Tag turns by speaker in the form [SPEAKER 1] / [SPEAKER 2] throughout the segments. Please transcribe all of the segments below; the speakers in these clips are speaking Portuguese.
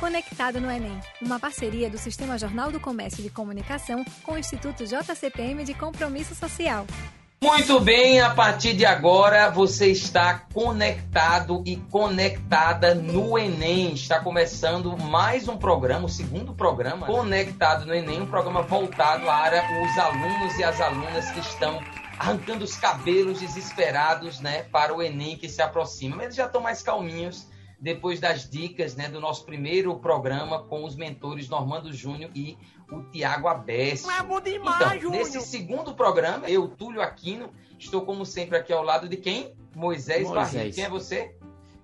[SPEAKER 1] Conectado no Enem, uma parceria do Sistema Jornal do Comércio de Comunicação com o Instituto JCPM de Compromisso Social.
[SPEAKER 2] Muito bem, a partir de agora você está conectado e conectada no Enem. Está começando mais um programa, o segundo programa, Conectado no Enem, um programa voltado para os alunos e as alunas que estão arrancando os cabelos desesperados, né, para o Enem que se aproxima. Mas eles já estão mais calminhos depois das dicas né, do nosso primeiro programa com os mentores Normando Júnior e o Tiago Abécio.
[SPEAKER 3] É bom demais,
[SPEAKER 2] então,
[SPEAKER 3] Júnior.
[SPEAKER 2] nesse segundo programa, eu, Túlio Aquino, estou como sempre aqui ao lado de quem? Moisés,
[SPEAKER 4] Moisés.
[SPEAKER 2] Barreto. Quem é você?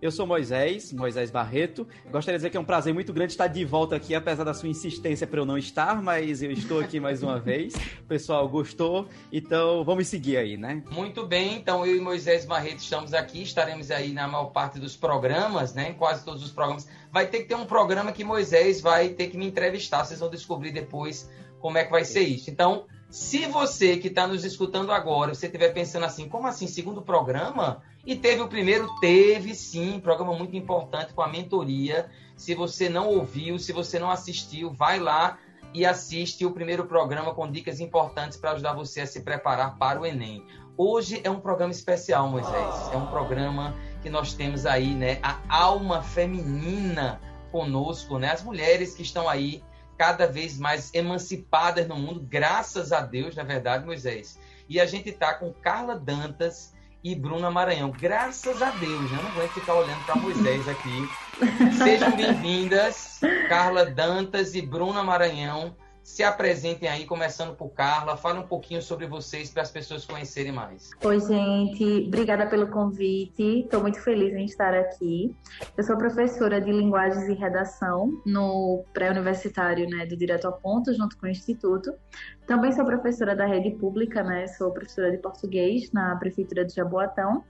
[SPEAKER 4] Eu sou Moisés, Moisés Barreto. Gostaria de dizer que é um prazer muito grande estar de volta aqui, apesar da sua insistência para eu não estar, mas eu estou aqui mais uma vez. O pessoal gostou, então vamos seguir aí, né?
[SPEAKER 2] Muito bem, então eu e Moisés Barreto estamos aqui, estaremos aí na maior parte dos programas, né? Em quase todos os programas. Vai ter que ter um programa que Moisés vai ter que me entrevistar, vocês vão descobrir depois como é que vai ser isso. Então, se você que está nos escutando agora, você estiver pensando assim, como assim, segundo programa? E teve o primeiro? Teve sim, programa muito importante com a mentoria. Se você não ouviu, se você não assistiu, vai lá e assiste o primeiro programa com dicas importantes para ajudar você a se preparar para o Enem. Hoje é um programa especial, Moisés. É um programa que nós temos aí, né, a alma feminina conosco, né? As mulheres que estão aí cada vez mais emancipadas no mundo, graças a Deus, na verdade, Moisés. E a gente tá com Carla Dantas e Bruna Maranhão. Graças a Deus, né? eu não aguento ficar olhando para Moisés aqui. Sejam bem-vindas, Carla Dantas e Bruna Maranhão. Se apresentem aí, começando por Carla. Fala um pouquinho sobre vocês para as pessoas conhecerem mais.
[SPEAKER 5] Oi, gente. Obrigada pelo convite. Estou muito feliz em estar aqui. Eu sou professora de Linguagens e Redação no pré-universitário né, do Direto ao Ponto, junto com o Instituto. Também sou professora da rede pública, né? Sou professora de português na Prefeitura de Jaboatão.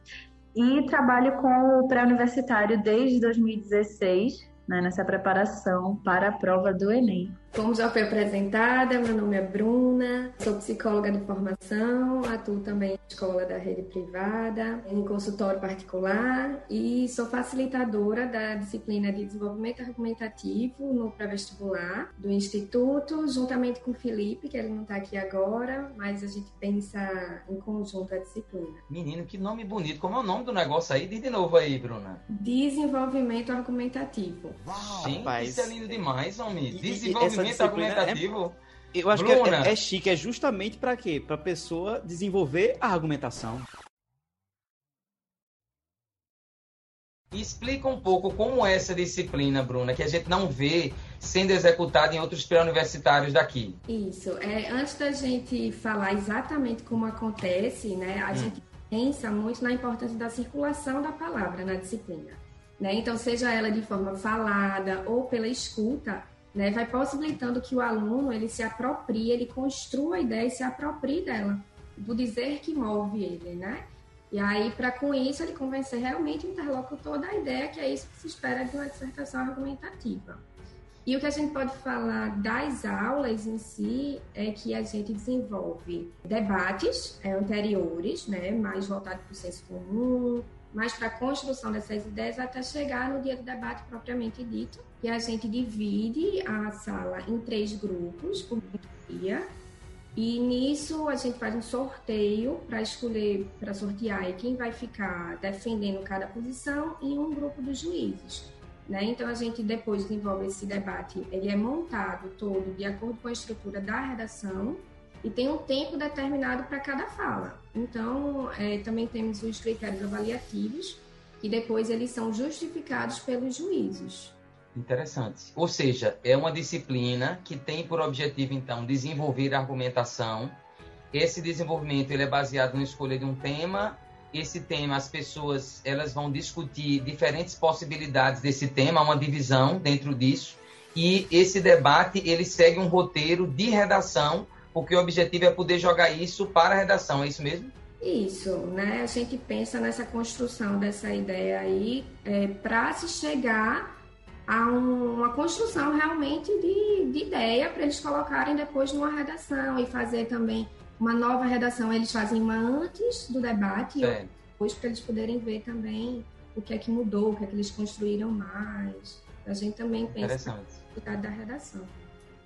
[SPEAKER 5] E trabalho com o pré-universitário desde 2016, né, nessa preparação para a prova do Enem.
[SPEAKER 6] Como já foi apresentada, meu nome é Bruna, sou psicóloga de formação, atuo também em escola da rede privada, em consultório particular e sou facilitadora da disciplina de desenvolvimento argumentativo no pré-vestibular do Instituto, juntamente com o Felipe, que ele não está aqui agora, mas a gente pensa em conjunto a disciplina.
[SPEAKER 2] Menino, que nome bonito. Como é o nome do negócio aí? Diz de novo aí, Bruna.
[SPEAKER 6] Desenvolvimento argumentativo.
[SPEAKER 2] Gente,
[SPEAKER 4] Rapaz.
[SPEAKER 2] isso é lindo demais, homem.
[SPEAKER 4] E- disciplina é-
[SPEAKER 2] argumentativo.
[SPEAKER 4] Eu acho
[SPEAKER 2] Bruna.
[SPEAKER 4] que é, é chique, é justamente para quê? Para pessoa desenvolver a argumentação.
[SPEAKER 2] Explica um pouco como é essa disciplina, Bruna, que a gente não vê sendo executada em outros pré-universitários daqui.
[SPEAKER 6] Isso. É, antes da gente falar exatamente como acontece, né, a gente pensa muito na importância da circulação da palavra na disciplina. Né? Então, seja ela de forma falada ou pela escuta, né, vai possibilitando que o aluno ele se aproprie, ele construa a ideia e se aproprie dela, do dizer que move ele, né? E aí, para com isso, ele convencer realmente o interlocutor da ideia que é isso que se espera de uma dissertação argumentativa. E o que a gente pode falar das aulas em si é que a gente desenvolve debates é, anteriores, né, mais voltados para o senso comum, mais para a construção dessas ideias até chegar no dia do debate propriamente dito. E a gente divide a sala em três grupos por dia. E nisso a gente faz um sorteio para escolher, para sortear quem vai ficar defendendo cada posição e um grupo dos juízes. Né? Então a gente depois desenvolve esse debate, ele é montado todo de acordo com a estrutura da redação e tem um tempo determinado para cada fala. Então é, também temos os critérios avaliativos que depois eles são justificados pelos juízes.
[SPEAKER 2] Interessante. Ou seja, é uma disciplina que tem por objetivo, então, desenvolver a argumentação. Esse desenvolvimento ele é baseado na escolha de um tema. Esse tema, as pessoas elas vão discutir diferentes possibilidades desse tema, uma divisão dentro disso. E esse debate ele segue um roteiro de redação, porque o objetivo é poder jogar isso para a redação. É isso mesmo?
[SPEAKER 6] Isso, né? A gente pensa nessa construção dessa ideia aí é, para se chegar a um- uma construção realmente de, de ideia para eles colocarem depois numa redação e fazer também uma nova redação. Eles fazem uma antes do debate e outra
[SPEAKER 2] Certo.
[SPEAKER 6] depois para eles poderem ver também o que é que mudou, o que é que eles construíram mais. A gente também pensa na da redação.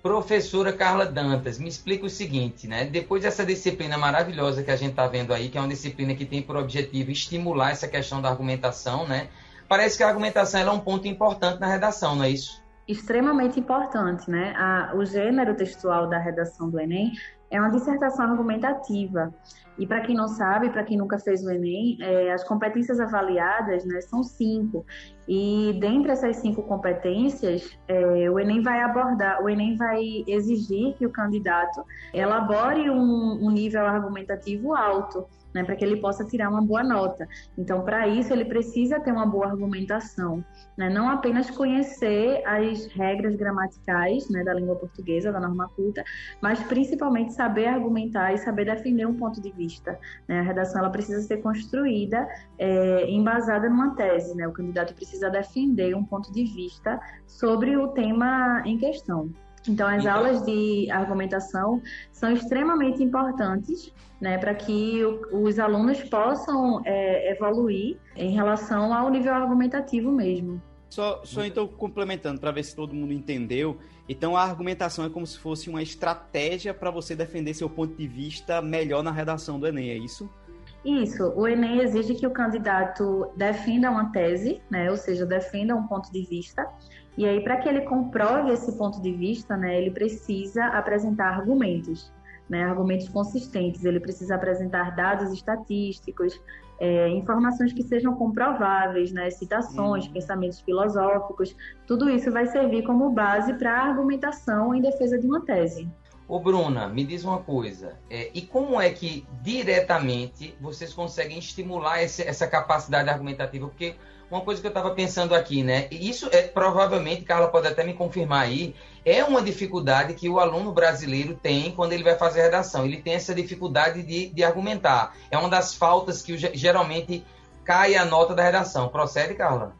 [SPEAKER 2] Professora Carla Dantas, me explica o seguinte, né? Depois dessa disciplina maravilhosa que a gente está vendo aí, que é uma disciplina que tem por objetivo estimular essa questão da argumentação, né? Parece que a argumentação é um ponto importante na redação, não é isso?
[SPEAKER 5] Extremamente importante, né? A, o gênero textual da redação do Enem é uma dissertação argumentativa. E para quem não sabe, para quem nunca fez o Enem, é, as competências avaliadas né, são cinco. E dentre essas cinco competências, é, o Enem vai abordar, o Enem vai exigir que o candidato elabore um, um nível argumentativo alto né, para que ele possa tirar uma boa nota. Então, para isso, ele precisa ter uma boa argumentação, né, não apenas conhecer as regras gramaticais né, da língua portuguesa, da norma culta, mas principalmente saber argumentar e saber defender um ponto de vista. Né? A redação ela precisa ser construída é, embasada numa tese. Né? O candidato precisa defender um ponto de vista sobre o tema em questão. Então, as então... aulas de argumentação são extremamente importantes né, para que o, os alunos possam é, evoluir em relação ao nível argumentativo mesmo.
[SPEAKER 4] Só, só então complementando para ver se todo mundo entendeu. Então a argumentação é como se fosse uma estratégia para você defender seu ponto de vista melhor na redação do Enem, é isso?
[SPEAKER 5] Isso. O Enem exige que o candidato defenda uma tese, né, ou seja, defenda um ponto de vista. E aí, para que ele comprove esse ponto de vista, né, ele precisa apresentar argumentos né, argumentos consistentes. Ele precisa apresentar dados estatísticos, é, informações que sejam comprováveis, né, citações, uhum. pensamentos filosóficos. Tudo isso vai servir como base para a argumentação em defesa de uma tese.
[SPEAKER 2] Ô Bruna, me diz uma coisa, é, e como é que diretamente vocês conseguem estimular esse, essa capacidade argumentativa? Porque uma coisa que eu estava pensando aqui, né? E isso é provavelmente, Carla pode até me confirmar aí, é uma dificuldade que o aluno brasileiro tem quando ele vai fazer redação. Ele tem essa dificuldade de, de argumentar. É uma das faltas que geralmente cai a nota da redação. Procede, Carla?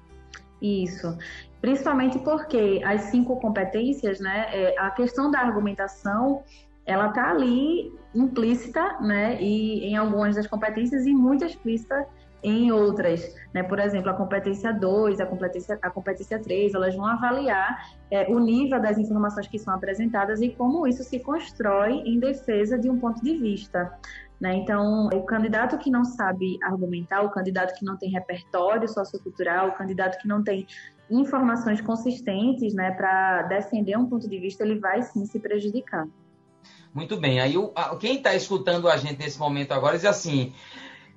[SPEAKER 5] Isso. Principalmente porque as cinco competências, né? É, a questão da argumentação ela está ali implícita, né? E em algumas das competências e muito explícita em outras, né? Por exemplo, a competência 2, a competência, a competência 3, elas vão avaliar é, o nível das informações que são apresentadas e como isso se constrói em defesa de um ponto de vista. Né? Então, o candidato que não sabe argumentar, o candidato que não tem repertório sociocultural, o candidato que não tem informações consistentes né, para defender um ponto de vista, ele vai sim se prejudicar.
[SPEAKER 2] Muito bem. Aí, o, a, quem está escutando a gente nesse momento agora diz assim: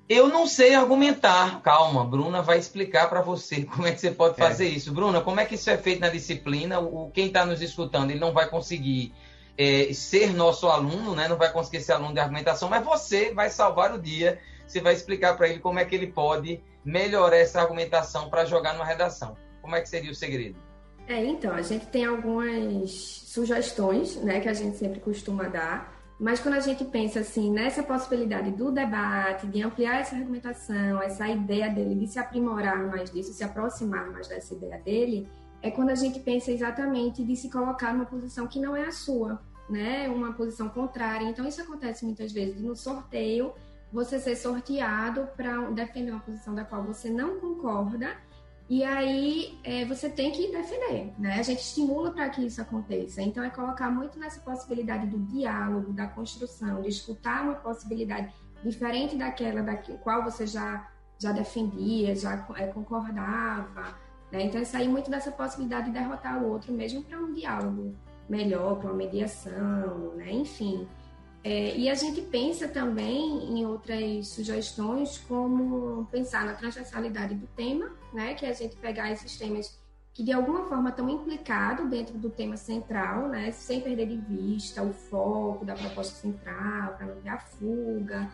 [SPEAKER 2] eu não sei argumentar. Calma, Bruna vai explicar para você como é que você pode é. fazer é. isso. Bruna, como é que isso é feito na disciplina? O, quem está nos escutando, ele não vai conseguir é, ser nosso aluno, né? não vai conseguir ser aluno de argumentação, mas você vai salvar o dia. Você vai explicar para ele como é que ele pode melhorar essa argumentação para jogar numa redação. Como é que seria o segredo?
[SPEAKER 6] É, então, a gente tem algumas sugestões, né, que a gente sempre costuma dar. Mas quando a gente pensa assim nessa possibilidade do debate, de ampliar essa argumentação, essa ideia dele de se aprimorar mais disso, se aproximar mais dessa ideia dele, é quando a gente pensa exatamente de se colocar numa posição que não é a sua, né? Uma posição contrária. Então isso acontece muitas vezes no sorteio, você ser sorteado para defender uma posição da qual você não concorda e aí é, você tem que defender, né? A gente estimula para que isso aconteça. Então é colocar muito nessa possibilidade do diálogo, da construção, de escutar uma possibilidade diferente daquela da qual você já já defendia, já é, concordava. Né? Então é sair muito dessa possibilidade de derrotar o outro, mesmo para um diálogo melhor, para uma mediação, né? Enfim. É, e a gente pensa também em outras sugestões, como pensar na transversalidade do tema, né, que é a gente pegar esses temas que de alguma forma estão implicados dentro do tema central, né, sem perder de vista o foco da proposta central, para não ter a fuga,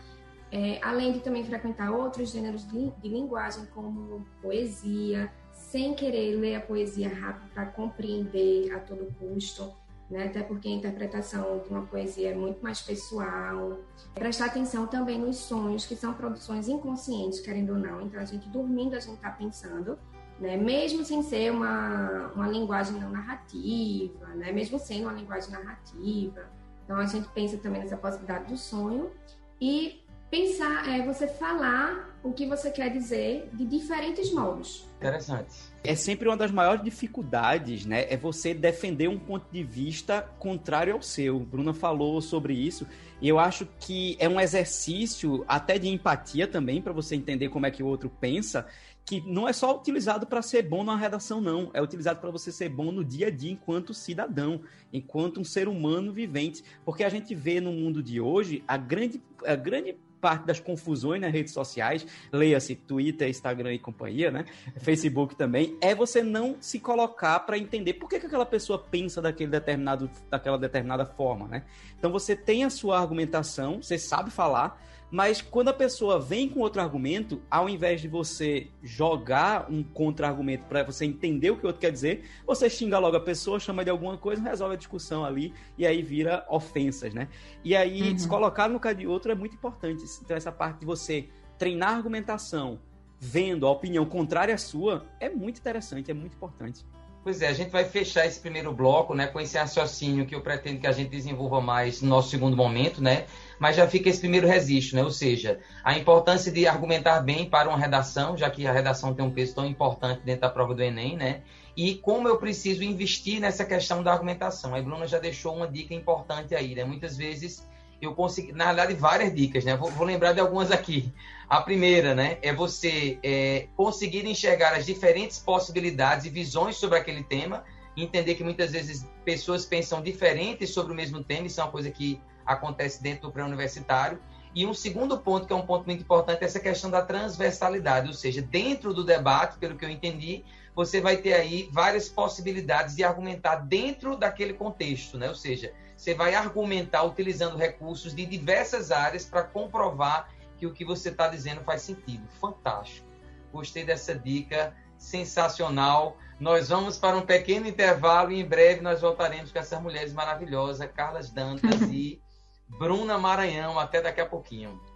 [SPEAKER 6] é, além de também frequentar outros gêneros de, de linguagem, como poesia, sem querer ler a poesia rápido para compreender a todo custo né? até porque a interpretação de uma poesia é muito mais pessoal. Prestar atenção também nos sonhos, que são produções inconscientes, querendo ou não. Então, a gente dormindo, a gente está pensando, né? mesmo sem ser uma, uma linguagem não narrativa, né? mesmo sendo uma linguagem narrativa. Então, a gente pensa também nessa possibilidade do sonho. E pensar, é você falar o que você quer dizer de diferentes modos.
[SPEAKER 2] Interessante.
[SPEAKER 4] É sempre uma das maiores dificuldades, né? É você defender um ponto de vista contrário ao seu. Bruna falou sobre isso. E eu acho que é um exercício até de empatia também, para você entender como é que o outro pensa, que não é só utilizado para ser bom na redação, não. É utilizado para você ser bom no dia a dia enquanto cidadão, enquanto um ser humano vivente. Porque a gente vê no mundo de hoje a grande, a grande parte das confusões nas redes sociais, leia-se Twitter, Instagram e companhia, né? Facebook também, é você não se colocar para entender por que, que aquela pessoa pensa daquele determinado, daquela determinada forma, né? Então você tem a sua argumentação, você sabe falar, mas quando a pessoa vem com outro argumento, ao invés de você jogar um contra-argumento para você entender o que o outro quer dizer, você xinga logo a pessoa, chama de alguma coisa, resolve a discussão ali e aí vira ofensas, né? E aí uhum. se colocar no cara de outro é muito importante. Então essa parte de você treinar a argumentação, vendo a opinião contrária à sua, é muito interessante, é muito importante.
[SPEAKER 2] Pois é, a gente vai fechar esse primeiro bloco, né, com esse raciocínio que eu pretendo que a gente desenvolva mais no nosso segundo momento, né? Mas já fica esse primeiro registro, né? Ou seja, a importância de argumentar bem para uma redação, já que a redação tem um peso tão importante dentro da prova do Enem, né? E como eu preciso investir nessa questão da argumentação. A Bruna já deixou uma dica importante aí, né? Muitas vezes eu consegui, na verdade, várias dicas, né? Vou, vou, lembrar de algumas aqui. A primeira, né, é você é, conseguir enxergar as diferentes possibilidades e visões sobre aquele tema, entender que muitas vezes pessoas pensam diferentes sobre o mesmo tema, isso é uma coisa que acontece dentro do pré-universitário. E um segundo ponto, que é um ponto muito importante, é essa questão da transversalidade, ou seja, dentro do debate, pelo que eu entendi, você vai ter aí várias possibilidades de argumentar dentro daquele contexto, né? Ou seja, você vai argumentar utilizando recursos de diversas áreas para comprovar que o que você está dizendo faz sentido. Fantástico. Gostei dessa dica, sensacional. Nós vamos para um pequeno intervalo e em breve nós voltaremos com essas mulheres maravilhosas, Carlas Dantas e Bruna Maranhão. Até daqui a pouquinho.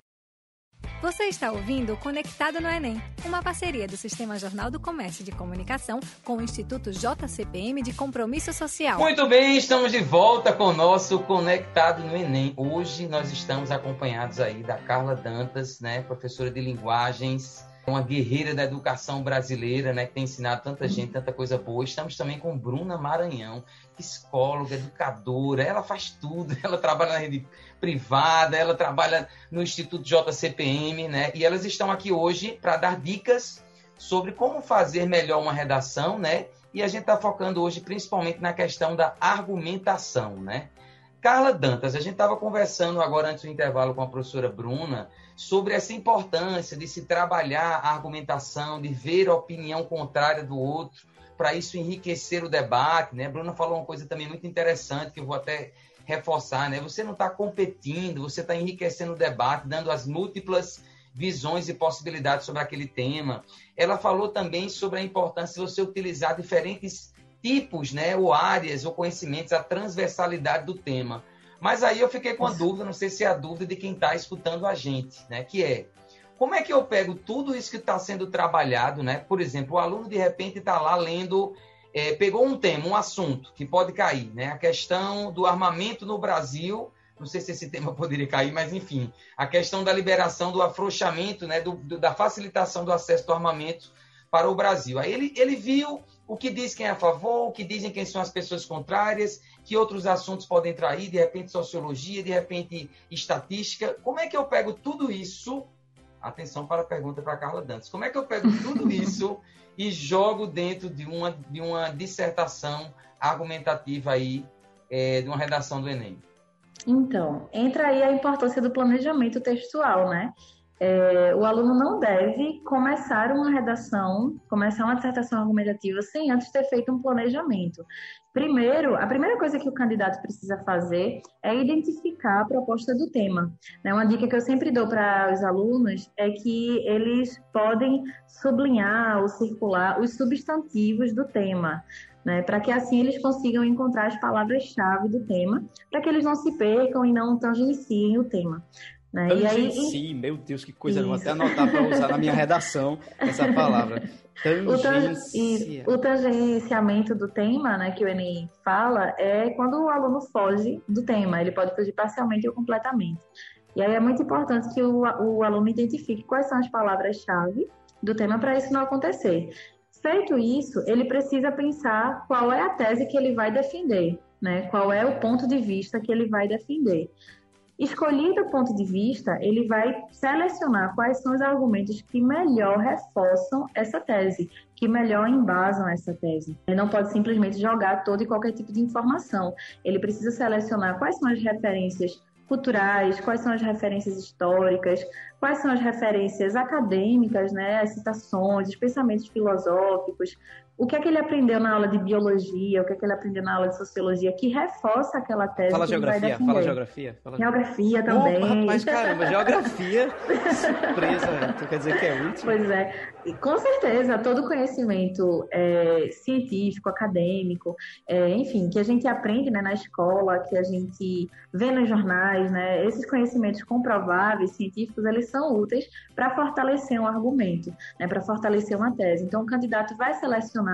[SPEAKER 1] Você está ouvindo Conectado no Enem, uma parceria do Sistema Jornal do Comércio de Comunicação com o Instituto JCPM de Compromisso Social.
[SPEAKER 2] Muito bem, estamos de volta com o nosso Conectado no Enem. Hoje nós estamos acompanhados aí da Carla Dantas, né, professora de linguagens, uma guerreira da educação brasileira, né, que tem ensinado tanta gente, tanta coisa boa. Estamos também com Bruna Maranhão, psicóloga, educadora, ela faz tudo, ela trabalha na rede privada, ela trabalha no Instituto JCPM, né? E elas estão aqui hoje para dar dicas sobre como fazer melhor uma redação, né? E a gente está focando hoje principalmente na questão da argumentação, né? Carla Dantas, a gente estava conversando agora antes do intervalo com a professora Bruna sobre essa importância de se trabalhar a argumentação, de ver a opinião contrária do outro, para isso enriquecer o debate, né? A Bruna falou uma coisa também muito interessante que eu vou até reforçar, né? Você não está competindo, você está enriquecendo o debate, dando as múltiplas visões e possibilidades sobre aquele tema. Ela falou também sobre a importância de você utilizar diferentes tipos, né, ou áreas ou conhecimentos, a transversalidade do tema. Mas aí eu fiquei com a dúvida, não sei se é a dúvida de quem está escutando a gente, né, que é como é que eu pego tudo isso que está sendo trabalhado, né? Por exemplo, o aluno de repente está lá lendo é, pegou um tema, um assunto que pode cair, né? A questão do armamento no Brasil. Não sei se esse tema poderia cair, mas enfim, a questão da liberação do afrouxamento, né? Do, do, da facilitação do acesso do armamento para o Brasil. Aí ele, ele viu o que diz quem é a favor, o que dizem quem são as pessoas contrárias, que outros assuntos podem trair, de repente sociologia, de repente estatística. Como é que eu pego tudo isso? Atenção para a pergunta para a Carla Dantas. Como é que eu pego tudo isso e jogo dentro de uma, de uma dissertação argumentativa aí, é, de uma redação do Enem?
[SPEAKER 5] Então, entra aí a importância do planejamento textual, né? É, o aluno não deve começar uma redação, começar uma dissertação argumentativa sem antes ter feito um planejamento. Primeiro, a primeira coisa que o candidato precisa fazer é identificar a proposta do tema. Né? Uma dica que eu sempre dou para os alunos é que eles podem sublinhar ou circular os substantivos do tema. Né, para que assim eles consigam encontrar as palavras-chave do tema, para que eles não se percam e não tangenciem o tema.
[SPEAKER 4] Né? E aí, meu Deus, que coisa, eu vou até anotar para usar na minha redação essa palavra.
[SPEAKER 5] Tangencia. O, tangenciamento do tema, né, que o Enem fala, é quando o aluno foge do tema. Ele pode fugir parcialmente ou completamente. E aí é muito importante que o, o aluno identifique quais são as palavras-chave do tema para isso não acontecer. Feito isso, ele precisa pensar qual é a tese que ele vai defender, né? Qual é o ponto de vista que ele vai defender. Escolhido o ponto de vista, ele vai selecionar quais são os argumentos que melhor reforçam essa tese, que melhor embasam essa tese. Ele não pode simplesmente jogar todo e qualquer tipo de informação. Ele precisa selecionar quais são as referências culturais, quais são as referências históricas, quais são as referências acadêmicas, né, as citações, os pensamentos filosóficos, o que é que ele aprendeu na aula de biologia, o que é que ele aprendeu na aula de sociologia, que reforça aquela tese.
[SPEAKER 4] Fala geografia, fala geografia.
[SPEAKER 5] Fala geografia também. Opa,
[SPEAKER 4] rapaz, caramba, geografia, surpresa, tu quer dizer que é útil?
[SPEAKER 5] Pois é, e com certeza, todo conhecimento é, científico, acadêmico, é, enfim, que a gente aprende né, na escola, que a gente vê nos jornais, né, esses conhecimentos comprováveis, científicos, eles são úteis para fortalecer um argumento, né, para fortalecer uma tese. Então, o candidato vai selecionar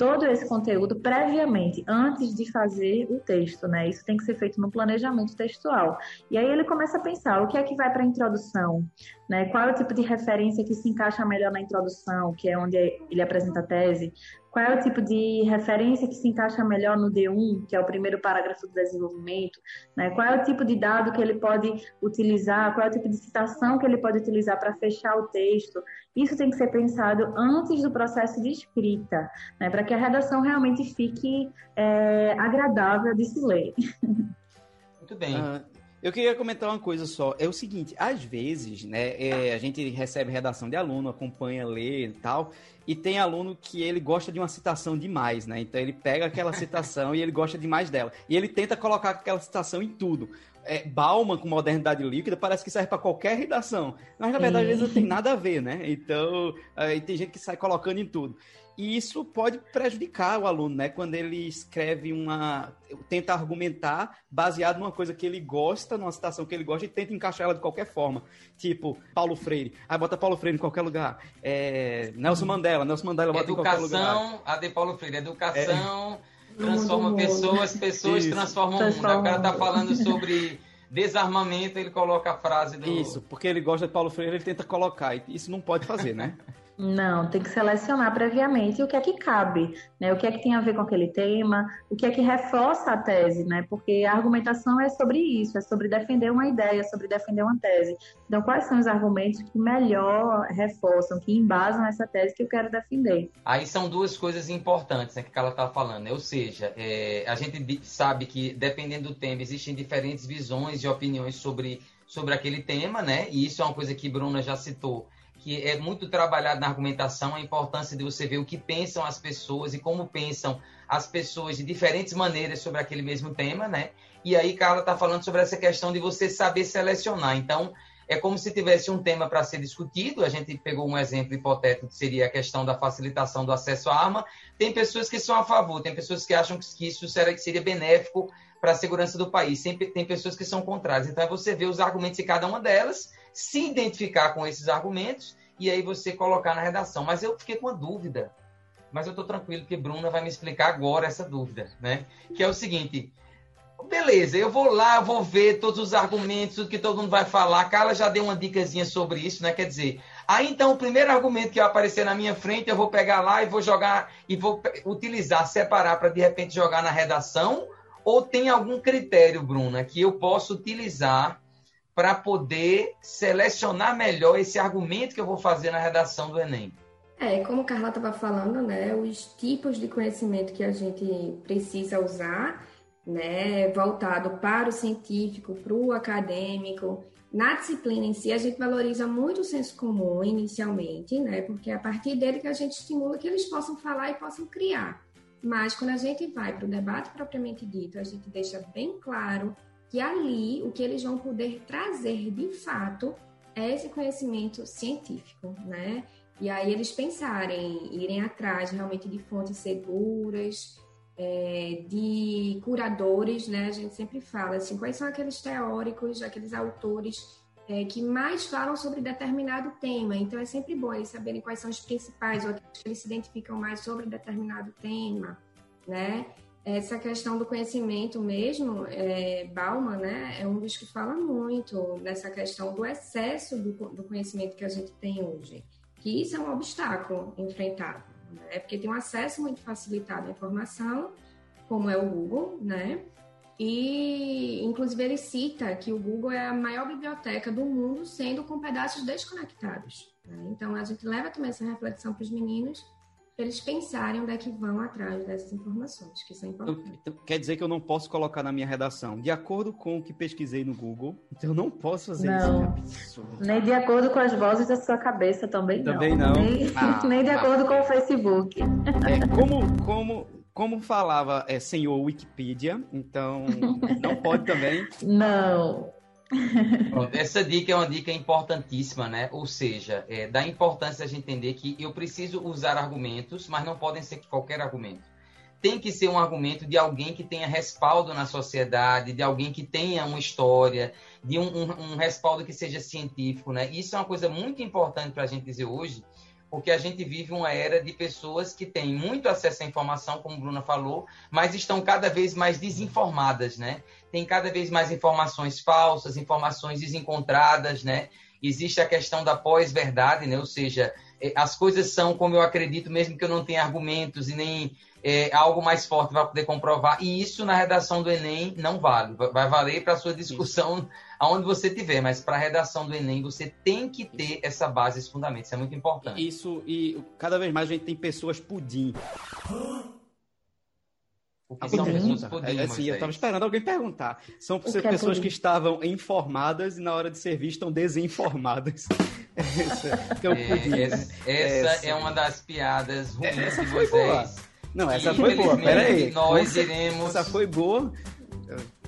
[SPEAKER 5] todo esse conteúdo previamente, antes de fazer o texto, né? Isso tem que ser feito no planejamento textual. E aí ele começa a pensar o que é que vai para a introdução, né? Qual é o tipo de referência que se encaixa melhor na introdução, que é onde ele apresenta a tese? Qual é o tipo de referência que se encaixa melhor no D1, que é o primeiro parágrafo do desenvolvimento? Né? Qual é o tipo de dado que ele pode utilizar? Qual é o tipo de citação que ele pode utilizar para fechar o texto? Isso tem que ser pensado antes do processo de escrita, né? para que a redação realmente fique é, agradável de se ler.
[SPEAKER 2] Muito bem. Uh,
[SPEAKER 4] eu queria comentar uma coisa só. É o seguinte, às vezes, né, é, a gente recebe redação de aluno, acompanha, lê e tal, e tem aluno que ele gosta de uma citação demais, né? Então ele pega aquela citação e ele gosta demais dela. E ele tenta colocar aquela citação em tudo. É, Bauman com modernidade líquida parece que serve para qualquer redação. Mas na verdade, às vezes não tem nada a ver, né? Então, tem gente que sai colocando em tudo. E isso pode prejudicar o aluno, né? Quando ele escreve uma. tenta argumentar baseado numa coisa que ele gosta, numa citação que ele gosta, e tenta encaixar ela de qualquer forma. Tipo, Paulo Freire. Aí bota Paulo Freire em qualquer lugar. É, Nelson Mandela, Nelson Mandela bota
[SPEAKER 2] Educação,
[SPEAKER 4] em qualquer lugar.
[SPEAKER 2] Educação, a de Paulo Freire, educação. É. Transforma pessoas, pessoas Isso. transformam o mundo. O cara tá falando sobre desarmamento, ele coloca a frase do.
[SPEAKER 4] Isso, porque ele gosta de Paulo Freire, ele tenta colocar. Isso não pode fazer, né?
[SPEAKER 5] Não, tem que selecionar previamente o que é que cabe, né? O que é que tem a ver com aquele tema, o que é que reforça a tese, né? Porque a argumentação é sobre isso, é sobre defender uma ideia, sobre defender uma tese. Então, quais são os argumentos que melhor reforçam, que embasam essa tese que eu quero defender?
[SPEAKER 2] Aí são duas coisas importantes né, que ela está falando, né? Ou seja, é, a gente sabe que dependendo do tema existem diferentes visões e opiniões sobre, sobre aquele tema, né? E isso é uma coisa que Bruna já citou que é muito trabalhado na argumentação, a importância de você ver o que pensam as pessoas e como pensam as pessoas de diferentes maneiras sobre aquele mesmo tema, né? E aí Carla está falando sobre essa questão de você saber selecionar. Então, é como se tivesse um tema para ser discutido. A gente pegou um exemplo hipotético que seria a questão da facilitação do acesso à arma. Tem pessoas que são a favor, tem pessoas que acham que isso seria benéfico para a segurança do país. Sempre tem pessoas que são contrárias. Então, é você ver os argumentos de cada uma delas se identificar com esses argumentos e aí você colocar na redação. Mas eu fiquei com uma dúvida. Mas eu estou tranquilo que Bruna vai me explicar agora essa dúvida, né? Que é o seguinte: beleza, eu vou lá, eu vou ver todos os argumentos, que todo mundo vai falar. A Carla já deu uma dicasinha sobre isso, né? Quer dizer, aí então o primeiro argumento que aparecer na minha frente, eu vou pegar lá e vou jogar e vou utilizar, separar para de repente jogar na redação. Ou tem algum critério, Bruna, que eu posso utilizar para poder selecionar melhor esse argumento que eu vou fazer na redação do Enem.
[SPEAKER 6] É, como a Carla estava falando, né, os tipos de conhecimento que a gente precisa usar, né, voltado para o científico, para o acadêmico. Na disciplina em si, a gente valoriza muito o senso comum inicialmente, né, porque é a partir dele que a gente estimula que eles possam falar e possam criar. Mas quando a gente vai para o debate propriamente dito, a gente deixa bem claro que ali o que eles vão poder trazer de fato é esse conhecimento científico, né? E aí eles pensarem, irem atrás realmente de fontes seguras, é, de curadores, né? A gente sempre fala assim, quais são aqueles teóricos, aqueles autores é, que mais falam sobre determinado tema. Então é sempre bom eles saberem quais são os principais, ou que eles se identificam mais sobre determinado tema, né? Essa questão do conhecimento mesmo, é, Bauman, né, é um dos que fala muito nessa questão do excesso do, do conhecimento que a gente tem hoje, que isso é um obstáculo enfrentado, né, porque tem um acesso muito facilitado à informação, como é o Google, né, e, inclusive, ele cita que o Google é a maior biblioteca do mundo, sendo com pedaços desconectados. Né? Então, a gente leva também essa reflexão para os meninos para eles pensarem onde é que vão atrás dessas informações, que são importantes. Então,
[SPEAKER 4] então, quer dizer que eu não posso colocar na minha redação, de acordo com o que pesquisei no Google, então eu não posso fazer
[SPEAKER 5] não. isso. É nem de acordo com as vozes da sua cabeça também,
[SPEAKER 4] também não.
[SPEAKER 5] não. Nem, ah, nem de acordo com o Facebook.
[SPEAKER 4] É, como, como, como falava é, senhor Wikipedia, então não pode também.
[SPEAKER 5] Não.
[SPEAKER 2] Essa dica é uma dica importantíssima, né? Ou seja, é, da importância a gente entender que eu preciso usar argumentos, mas não podem ser qualquer argumento. Tem que ser um argumento de alguém que tenha respaldo na sociedade, de alguém que tenha uma história, de um, um, um respaldo que seja científico, né? Isso é uma coisa muito importante para a gente dizer hoje, porque a gente vive uma era de pessoas que têm muito acesso à informação, como a Bruna falou, mas estão cada vez mais desinformadas, né? Tem cada vez mais informações falsas, informações desencontradas, né? Existe a questão da pós-verdade, né? Ou seja, é, as coisas são como eu acredito, mesmo que eu não tenha argumentos e nem é, algo mais forte vai poder comprovar. E isso na redação do Enem não vale. Vai valer para a sua discussão aonde você tiver, mas para a redação do Enem você tem que ter essa base, esse fundamento. Isso é muito importante.
[SPEAKER 4] Isso, e cada vez mais a gente tem pessoas pudim.
[SPEAKER 2] O que são pessoas pudim,
[SPEAKER 4] é, assim, eu estava esperando alguém perguntar. São que é pessoas é que estavam informadas e na hora de servir estão desinformadas.
[SPEAKER 2] essa, é, pudim, essa, né? essa, essa, é uma das piadas ruins de vocês.
[SPEAKER 4] Não, essa foi boa. Pera aí.
[SPEAKER 2] Nós iremos.
[SPEAKER 4] Essa foi boa.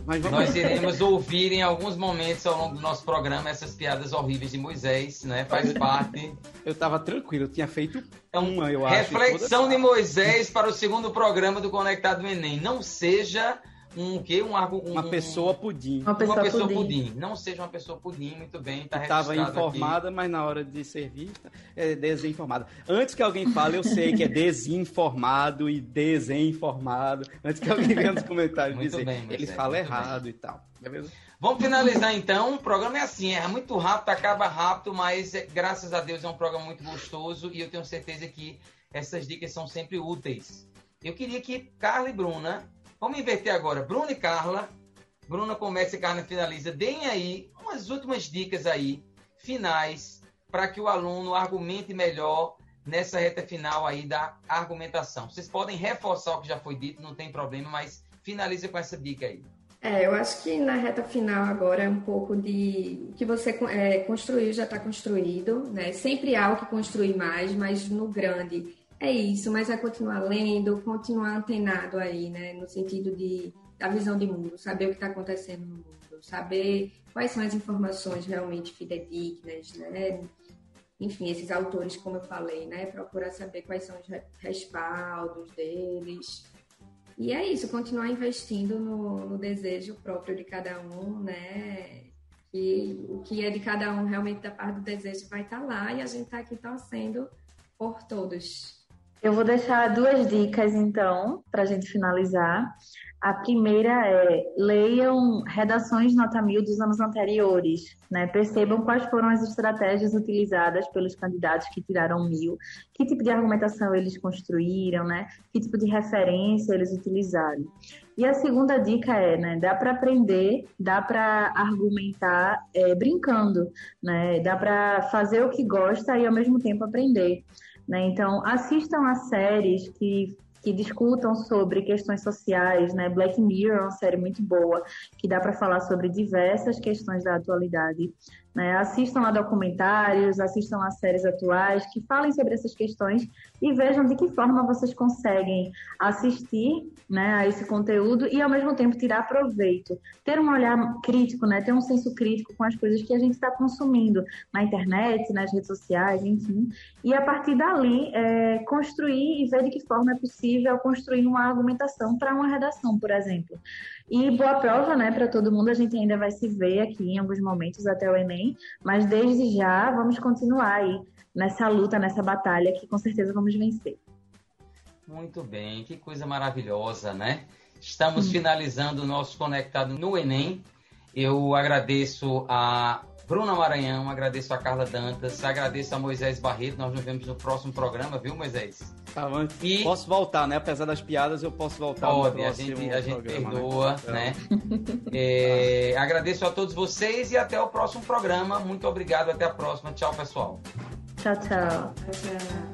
[SPEAKER 2] Mas Nós iremos ouvir em alguns momentos ao longo do nosso programa essas piadas horríveis de Moisés, né? Faz parte.
[SPEAKER 4] Eu tava tranquilo, eu tinha feito então, uma, eu
[SPEAKER 2] reflexão
[SPEAKER 4] acho.
[SPEAKER 2] Reflexão de Moisés para o segundo programa do Conectado Enem. Não seja um que um, um,
[SPEAKER 4] uma pessoa pudim.
[SPEAKER 2] Uma pessoa, uma pessoa pudim. pudim. Não seja uma pessoa pudim, muito bem, tá
[SPEAKER 4] Estava informada, aqui. mas na hora de servir é desinformada. Antes que alguém fale, eu sei que é desinformado e desinformado. Antes que alguém venha nos comentários muito dizer, bem, ele fala errado bem. e tal. Beleza?
[SPEAKER 2] Vamos finalizar então. O programa é assim, é muito rápido, acaba rápido, mas é, graças a Deus é um programa muito gostoso e eu tenho certeza que essas dicas são sempre úteis. Eu queria que Carla e Bruna Vamos inverter agora. Bruna e Carla. Bruna começa e Carla finaliza. Deem aí umas últimas dicas aí, finais, para que o aluno argumente melhor nessa reta final aí da argumentação. Vocês podem reforçar o que já foi dito, não tem problema, mas finaliza com essa dica aí.
[SPEAKER 6] É, eu acho que na reta final agora é um pouco de o que você é, construiu já está construído, né? Sempre há o que construir mais, mas no grande é isso, mas é continuar lendo, continuar antenado aí, né? No sentido de da visão de mundo, saber o que está acontecendo no mundo, saber quais são as informações realmente fidedignas, né? Enfim, esses autores, como eu falei, né? Procurar saber quais são os respaldos deles. E é isso, continuar investindo no, no desejo próprio de cada um, né? E o que é de cada um realmente da parte do desejo vai estar tá lá e a gente está aqui torcendo por todos.
[SPEAKER 5] Eu vou deixar duas dicas, então, para a gente finalizar. A primeira é leiam redações nota mil dos anos anteriores, né? Percebam quais foram as estratégias utilizadas pelos candidatos que tiraram mil, que tipo de argumentação eles construíram, né? Que tipo de referência eles utilizaram. E a segunda dica é, né? Dá para aprender, dá para argumentar é, brincando, né? Dá para fazer o que gosta e ao mesmo tempo aprender. Né? Então, assistam a séries que que discutam sobre questões sociais, né? Black Mirror é uma série muito boa que dá para falar sobre diversas questões da atualidade. Né? Assistam a documentários, assistam a séries atuais que falem sobre essas questões e vejam de que forma vocês conseguem assistir né, a esse conteúdo e ao mesmo tempo tirar proveito, ter um olhar crítico, né, ter um senso crítico com as coisas que a gente está consumindo na internet, nas redes sociais, enfim, e a partir dali é, construir e ver de que forma é possível construir uma argumentação para uma redação, por exemplo. E boa prova, né, para todo mundo, a gente ainda vai se ver aqui em alguns momentos até o Enem, mas desde já vamos continuar aí nessa luta, nessa batalha que com certeza vamos vencer.
[SPEAKER 2] Muito bem, que coisa maravilhosa, né? Estamos finalizando o nosso Conectado no Enem. Eu agradeço a Bruna Maranhão, agradeço a Carla Dantas, agradeço a Moisés Barreto. Nós nos vemos no próximo programa, viu, Moisés?
[SPEAKER 4] Tá bom. E... Posso voltar, né? Apesar das piadas, eu posso voltar Pode,
[SPEAKER 2] no a gente, a gente programa, né? perdoa, né? né? é, agradeço a todos vocês e até o próximo programa. Muito obrigado, até a próxima. Tchau, pessoal.
[SPEAKER 5] Tchau, tchau. tchau, tchau.